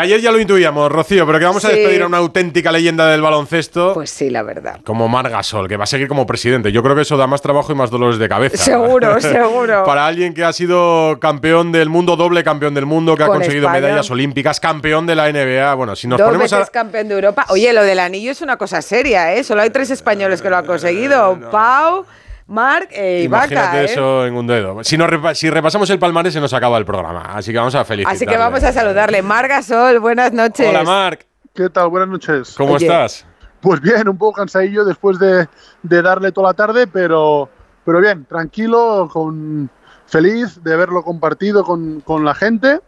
Que ayer ya lo intuíamos, Rocío, pero que vamos a despedir a una auténtica leyenda del baloncesto. Pues sí, la verdad. como Marc Gasol, que va a seguir como presidente. Yo creo que eso da más trabajo y más dolores de cabeza. Seguro, seguro. Para alguien que ha sido campeón del mundo, doble campeón del mundo, que ha Con conseguido España. medallas olímpicas, campeón de la NBA. Bueno, si nos Dos ponemos veces a. campeón de Europa. Oye, lo del anillo es una cosa seria, ¿eh? Solo hay tres españoles que lo han conseguido. Pau, Marc e Imagínate Ibaka, ¿eh? eso en un dedo. Si, nos repa- si repasamos el palmarés, se nos acaba el programa. Así que vamos a felicitarle. Así que vamos a saludarle. Marga Sol, buenas noches. Hola, Marc. ¿Qué tal? Buenas noches. ¿Cómo Oye. estás? Pues bien, un poco cansadillo después de, de darle toda la tarde, pero, pero bien, tranquilo, con, feliz de haberlo compartido con, con la gente.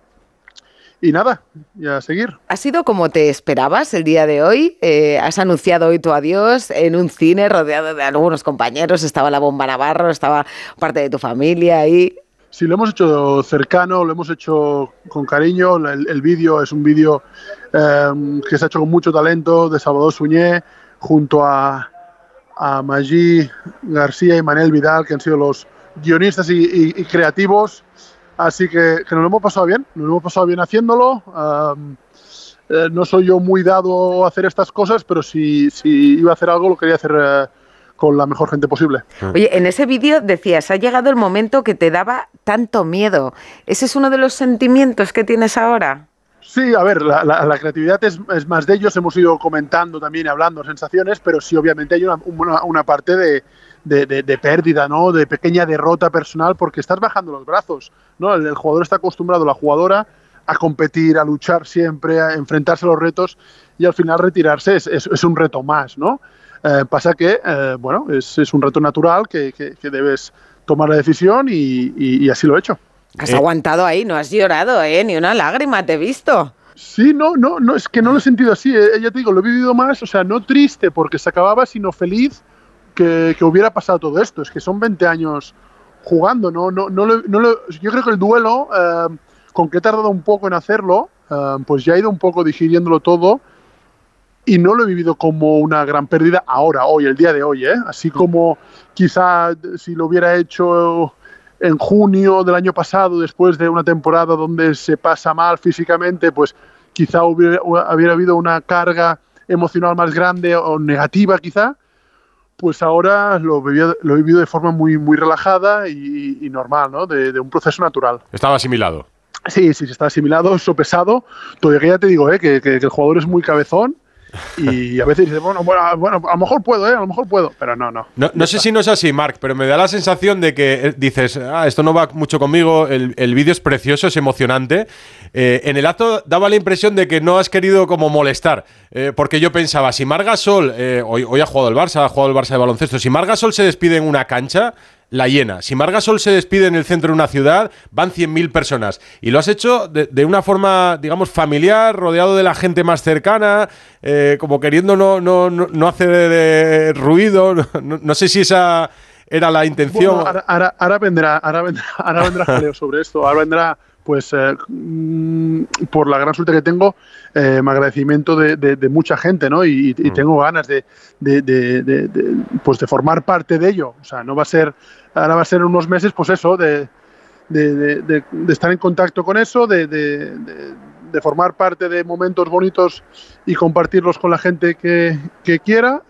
Y nada, y a seguir. ¿Ha sido como te esperabas el día de hoy? Eh, has anunciado hoy tu adiós en un cine rodeado de algunos compañeros. Estaba la bomba Navarro, estaba parte de tu familia ahí. Sí, lo hemos hecho cercano, lo hemos hecho con cariño. El, el vídeo es un vídeo eh, que se ha hecho con mucho talento de Salvador Suñé, junto a, a Magí García y Manel Vidal, que han sido los guionistas y, y- y creativos. Así que, que nos lo hemos pasado bien, nos lo hemos pasado bien haciéndolo. Um, eh, no soy yo muy dado a hacer estas cosas, pero si, si iba a hacer algo, lo quería hacer eh, con la mejor gente posible. Oye, en ese vídeo decías, ha llegado el momento que te daba tanto miedo. ¿Ese es uno de los sentimientos que tienes ahora? Sí, a ver, la, creatividad es, más de ellos, hemos ido comentando también, hablando sensaciones, pero sí, obviamente hay una, parte de, pérdida, ¿no? De pequeña derrota personal, porque estás bajando los brazos, ¿no? El, jugador está acostumbrado, la jugadora, a competir, a luchar siempre, a enfrentarse a los retos, y al final retirarse es, un reto más, ¿no? Eh, pasa que, eh, bueno, es, un reto natural que, debes tomar la decisión y así lo he hecho. Has Eh. aguantado ahí, no has llorado, ¿eh? Ni una lágrima te he visto. Sí, no, no, no, es que no lo he sentido así. eh, Ya te digo, lo he vivido más, o sea, no triste porque se acababa, sino feliz que, que hubiera pasado todo esto. Es que son 20 años jugando, ¿no? no, no, lo- no lo- yo creo que el duelo, eh, con que he tardado un poco en hacerlo, eh, pues ya he ido un poco digiriéndolo todo y no lo he vivido como una gran pérdida ahora, hoy, el día de hoy, ¿eh? Así como quizá si lo hubiera hecho en junio del año pasado, después de una temporada donde se pasa mal físicamente, pues quizá hubiera, hubiera habido una carga emocional más grande o negativa quizá, pues ahora lo, he vivido de forma muy, muy relajada y, y normal, ¿no? De, de un proceso natural. Estaba asimilado. Sí, sí, está asimilado, sopesado. Todavía ya te digo, ¿eh? que, que- que el jugador es muy cabezón y a veces dice, bueno, bueno, bueno, a lo mejor puedo, ¿eh? a lo mejor puedo, pero no, no. No, no sé si no es así, Marc, pero me da la sensación de que eh, dices, ah, esto no va mucho conmigo, el, el vídeo es precioso, es emocionante. Eh, en el acto daba la impresión de que no has querido como molestar, eh, porque yo pensaba, si Marc Gasol, eh, hoy, hoy ha jugado el Barça, ha jugado el Barça de baloncesto, si Marc Gasol se despide en una cancha, la llena. Si Marc Gasol se despide en el centro de una ciudad, van 100.000 personas. Y lo has hecho de, de una forma, digamos, familiar, rodeado de la gente más cercana, eh, como queriendo no, no, no, no hacer ruido. No, sé si esa era la intención. Ahora- ahora vendrá, ahora vendrá, ahora vendrá jaleo sobre esto. Ahora vendrá, pues, eh, mm, por la gran suerte que tengo, eh, mi agradecimiento de, de- de mucha gente, ¿no? Y, y tengo ganas de, pues, de formar parte de ello. O sea, no va a ser, ahora va a ser unos meses, pues eso, de, estar en contacto con eso, de, formar parte de momentos bonitos y compartirlos con la gente que, que quiera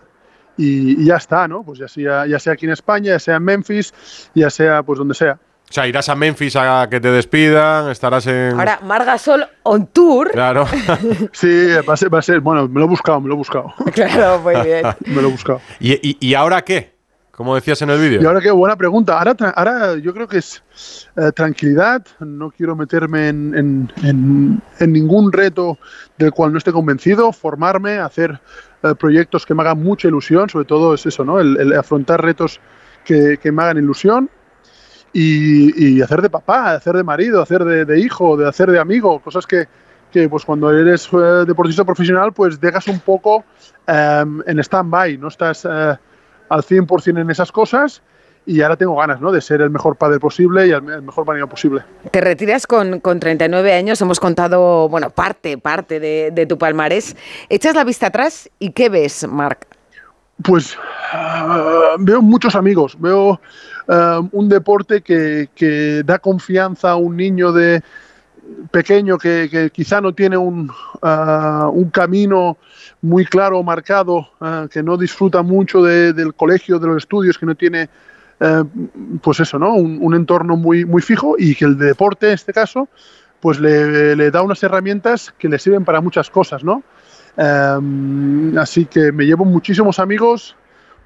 y, y ya está, ¿no? Pues ya sea, ya sea aquí en España, ya sea en Memphis, ya sea pues donde sea. O sea, irás a Memphis a que te despidan, estarás en. Ahora, Marga Sol on tour. Claro. Sí, va a ser, va a ser, bueno, me lo he buscado, me lo he buscado, Claro, muy bien. me lo he buscado. ¿Y, y, y ahora qué? Como decías en el vídeo. Y ahora qué buena pregunta. Ahora, ahora yo creo que es eh, tranquilidad. No quiero meterme en, en- en- en ningún reto del cual no esté convencido. Formarme, hacer eh, proyectos que me hagan mucha ilusión. Sobre todo es eso, ¿no? El, el afrontar retos que, que me hagan ilusión. Y, hacer de papá, hacer de marido, hacer de, hijo, de hacer de amigo. Cosas que, que pues cuando eres eh, deportista profesional, pues dejas un poco eh, en stand-by. No estás... eh, al 100% en esas cosas y ahora tengo ganas ¿no? de ser el mejor padre posible y el, el mejor marido posible. Te retiras con, con 39 años, hemos contado, bueno, parte, parte de, de tu palmarés. Echas la vista atrás y ¿qué ves, Marc? Pues ah, veo muchos amigos, veo ah, un deporte que, que da confianza a un niño de pequeño que, quizá no tiene un, ah, un camino muy claro, marcado, que no disfruta mucho del colegio, de los estudios, que no tiene, eh, pues eso, ¿no? Un, entorno muy, muy fijo y que el deporte, en este caso, pues le, le da unas herramientas que le sirven para muchas cosas, ¿no? Em, así que me llevo muchísimos amigos,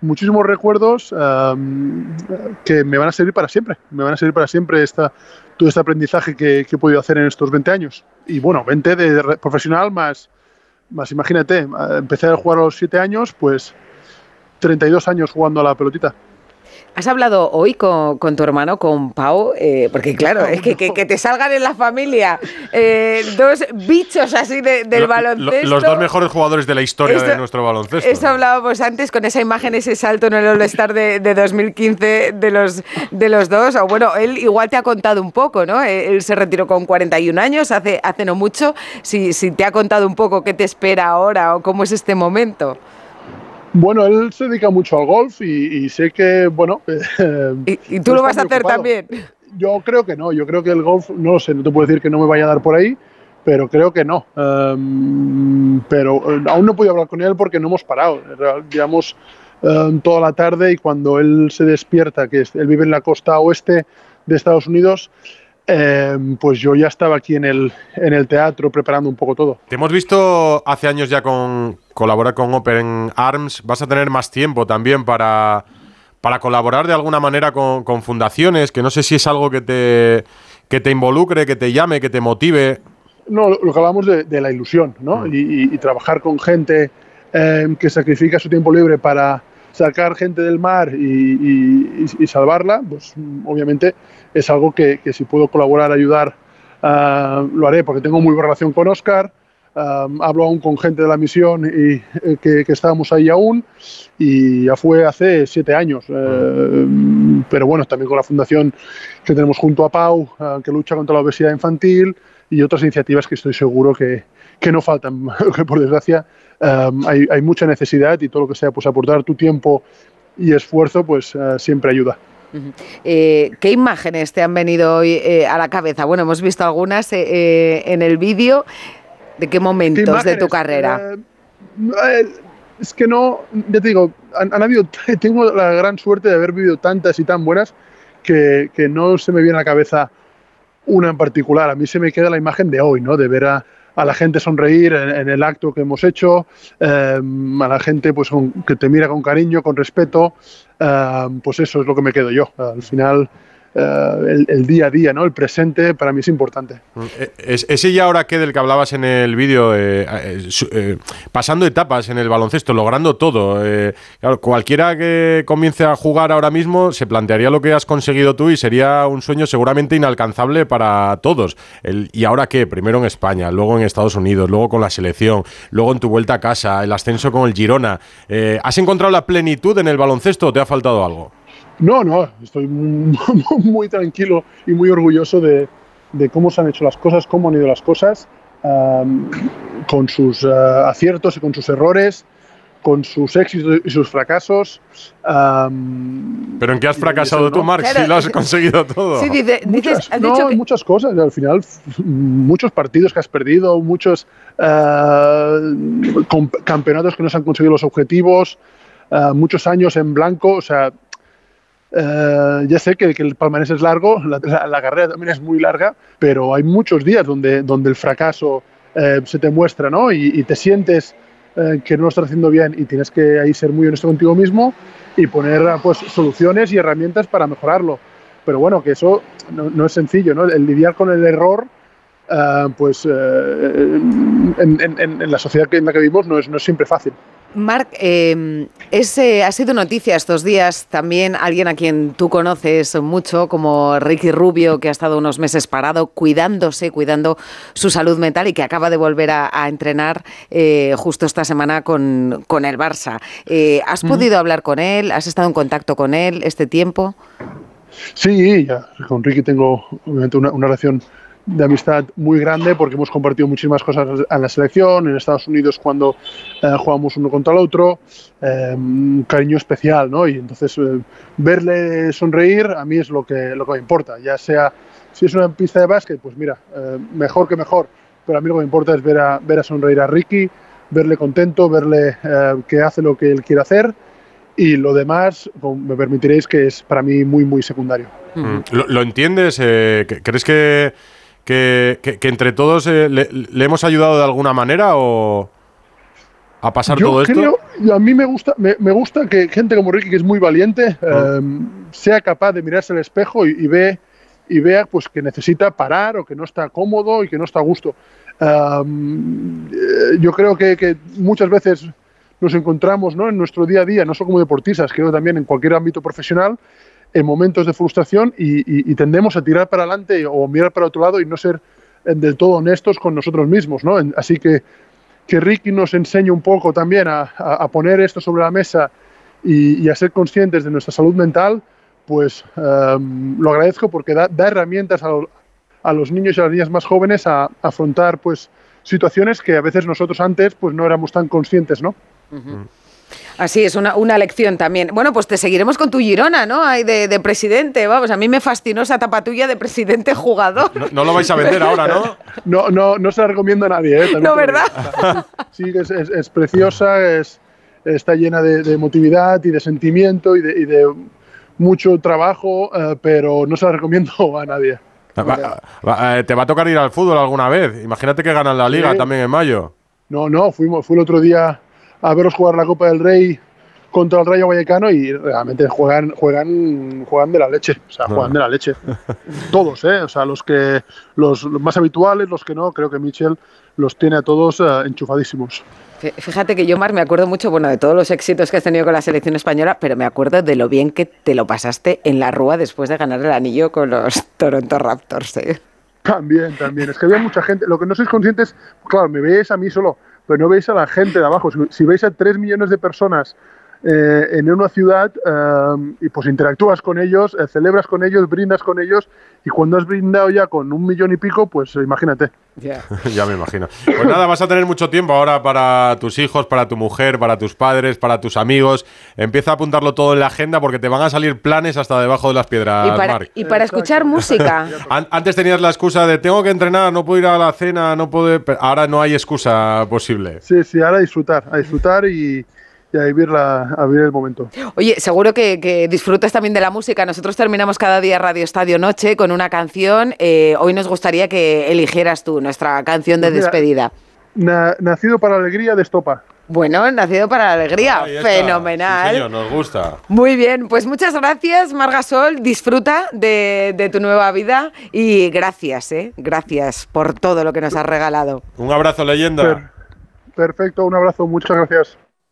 muchísimos recuerdos em, que me van a servir para siempre. Me van a servir para siempre todo este aprendizaje que, que he podido hacer en estos 20 años. Y bueno, 20 de profesional más, más imagínate, empecé a jugar a los 7 años, pues 32 años jugando a la pelotita. ¿Has hablado hoy con, tu hermano, con Pau? Eh, porque claro, es que, que, te salgan en la familia eh, dos bichos así del baloncesto. los dos mejores jugadores de la historia de nuestro baloncesto. Eso hablábamos antes con esa imagen, ese salto en el All-Star de, 2015 de los, de los dos. O bueno, él igual te ha contado un poco, ¿no? Eh, él se retiró con 41 años, hace, hace no mucho. Si, si te ha contado un poco qué te espera ahora o cómo es este momento. Bueno, él se dedica mucho al golf y, sé que, bueno... ¿Y, tú lo vas a hacer también? Yo creo que no, yo creo que el golf, no lo sé, no te puedo decir que no me vaya a dar por ahí, pero creo que no. Em, pero eh, aún no puedo hablar con él porque no hemos parado. Llevamos em, toda la tarde y cuando él se despierta, que él vive en la costa oeste de Estados Unidos, Em, pues yo ya estaba aquí en el, en el teatro preparando un poco todo. Te hemos visto hace años ya con colaborar con Open Arms. Vas a tener más tiempo también para, para colaborar de alguna manera con, fundaciones, que no sé si es algo que te, que te involucre, que te llame, que te motive. No, lo, que hablamos de, la ilusión, ¿no? Mm. Y, trabajar con gente em, que sacrifica su tiempo libre para sacar gente del mar y, salvarla, pues obviamente es algo que, si puedo colaborar, ayudar, ah, lo haré, porque tengo muy buena relación con Oscar. Ah, hablo aún con gente de la misión y eh, que, estábamos ahí aún y ya fue hace siete años. Eh, pero bueno, también con la fundación que tenemos junto a Pau, ah, que lucha contra la obesidad infantil y otras iniciativas que estoy seguro que, que no faltan, que por desgracia hay, hay, mucha necesidad y todo lo que sea pues aportar tu tiempo y esfuerzo pues eh, siempre ayuda. Eh, ¿Qué imágenes te han venido hoy eh, a la cabeza? Bueno, hemos visto algunas en el vídeo. ¿De qué momentos de tu carrera? es que no, ya te digo, han, habido, tengo la gran suerte de haber vivido tantas y tan buenas que, que no se me viene a la cabeza una en particular. A mí se me queda la imagen de hoy, ¿no? De ver a, a la gente sonreír en, el acto que hemos hecho, em, a la gente pues que te mira con cariño, con respeto, em, pues eso es lo que me quedo yo. Al final eh, el, día a día, ¿no? El presente para mí es importante. Mm, eh, ese ya ahora que del que hablabas en el vídeo, eh, pasando etapas en el baloncesto, logrando todo. cualquiera que comience a jugar ahora mismo se plantearía lo que has conseguido tú y sería un sueño seguramente inalcanzable para todos. ¿Y ahora qué? Primero en España, luego en Estados Unidos, luego con la selección, luego en tu vuelta a casa, el ascenso con el Girona. ¿Has encontrado la plenitud en el baloncesto o te ha faltado algo? No, no, estoy muy, tranquilo y muy orgulloso de, cómo se han hecho las cosas, cómo han ido las cosas, con sus eh, aciertos y con sus errores, con sus éxitos y sus fracasos. ¿Pero en qué has fracasado tú, Marc? si lo has conseguido todo. Sí, muchas, no, muchas cosas. Al final, muchos partidos que has perdido, muchos eh, campeonatos que no se han conseguido los objetivos, eh, muchos años en blanco. O sea, eh, ya sé que, el palmarés es largo, la, carrera también es muy larga, pero hay muchos días donde, donde el fracaso eh, se te muestra ¿no? y, te sientes eh, que no lo estás haciendo bien y tienes que ahí ser muy honesto contigo mismo y poner pues, soluciones y herramientas para mejorarlo. Pero bueno, que eso no, es sencillo, ¿no? el lidiar con el error pues en, en, la sociedad en la que vivimos no es, no es siempre fácil. Marc, em, ha sido noticia estos días también alguien a quien tú conoces mucho, como Ricky Rubio, que ha estado unos meses parado cuidándose, cuidando su salud mental y que acaba de volver a, entrenar eh, justo esta semana con, el Barça. Eh, ¿Has podido hablar con él? ¿Has estado en contacto con él este tiempo? Sí, con Ricky tengo obviamente una relación de amistad muy grande porque hemos compartido muchísimas cosas en la selección, en Estados Unidos cuando eh, jugamos uno contra el otro, eh, un cariño especial, ¿no? Y entonces eh, verle sonreír a mí es lo que, lo que me importa, ya sea Si es una pista de básquet, pues mira, eh, mejor que mejor. Pero a mí lo que me importa es ver a, ver a sonreír a Ricky, verle contento, verle que hace lo que él quiere hacer. Y lo demás, me permitiréis que es para mí muy, muy secundario. Mm. ¿Lo, entiendes? ¿Crees que, que, que, entre todos le, le, hemos ayudado de alguna manera o a pasar todo esto? a mí me gusta, me, gusta que gente como Ricky, que es muy valiente, ah. em, sea capaz de mirarse al espejo y, ve, y vea pues, que necesita parar o que no está cómodo y que no está a gusto. Em, eh, yo creo que, muchas veces nos encontramos ¿no? en nuestro día a día, no solo como deportistas, creo también en cualquier ámbito profesional, en momentos de frustración y, tendemos a tirar para adelante o mirar para otro lado y no ser eh, del todo honestos con nosotros mismos. ¿no? Así que que Ricky nos enseñe un poco también a, poner esto sobre la mesa y, a ser conscientes de nuestra salud mental, pues em, lo agradezco porque da, herramientas a, los niños y a las niñas más jóvenes a, afrontar pues situaciones que a veces nosotros antes pues no éramos tan conscientes, ¿no? Así es, una, una lección también. Bueno, pues te seguiremos con tu Girona, ¿no? Hay de, presidente, vamos, a mí me fascinó esa tapa tuya de presidente jugador. No, lo vais a vender ahora, ¿no? No, no, no se la recomiendo a nadie, ¿eh? no, ¿verdad? Sí, es, es, preciosa, es, está llena de, emotividad y de sentimiento y de, mucho trabajo, eh, pero no se la recomiendo a nadie. Eh, ¿Te va a tocar ir al fútbol alguna vez? Imagínate que ganan la liga también en mayo. No, no, fuimos, fui el otro día a veros jugar la Copa del Rey contra el Rayo Vallecano y realmente juegan, juegan, juegan de la leche, o sea, juegan de la leche. Todos, ¿eh? O sea, los que los, más habituales, los que no, creo que Michel los tiene a todos eh, enchufadísimos. Fíjate que yo, Mar, me acuerdo mucho, bueno, de todos los éxitos que has tenido con la selección española, pero me acuerdo de lo bien que te lo pasaste en la Rúa después de ganar el anillo con los Toronto Raptors. ¿eh? También, también. Es que había mucha gente. Lo que no sois conscientes, claro, me veis a mí solo, pero no veis a la gente de abajo. Si, veis a tres millones de personas eh, en una ciudad eh, y pues interactúas con ellos, eh, celebras con ellos, brindas con ellos y cuando has brindado ya con un millón y pico, pues imagínate. ya me imagino. Pues nada, vas a tener mucho tiempo ahora para tus hijos, para tu mujer, para tus padres, para tus amigos. Empieza a apuntarlo todo en la agenda porque te van a salir planes hasta debajo de las piedras, y para, Y para escuchar música. Antes tenías la excusa de tengo que entrenar, no puedo ir a la cena, no puedo... ahora no hay excusa posible. Sí, sí, ahora a disfrutar, a disfrutar y y a vivir, a vivir el momento. Oye, seguro que, que, disfrutas también de la música. Nosotros terminamos cada día Radio Estadio Noche con una canción. Eh, hoy nos gustaría que eligieras tú nuestra canción de despedida. nacido para la alegría de Estopa. Bueno, nacido para la alegría, fenomenal. nos gusta. Muy bien, pues muchas gracias, Margasol. Disfruta de, de, tu nueva vida y gracias, ¿eh? Gracias por todo lo que nos has regalado. Un abrazo, leyenda. perfecto, un abrazo, muchas gracias.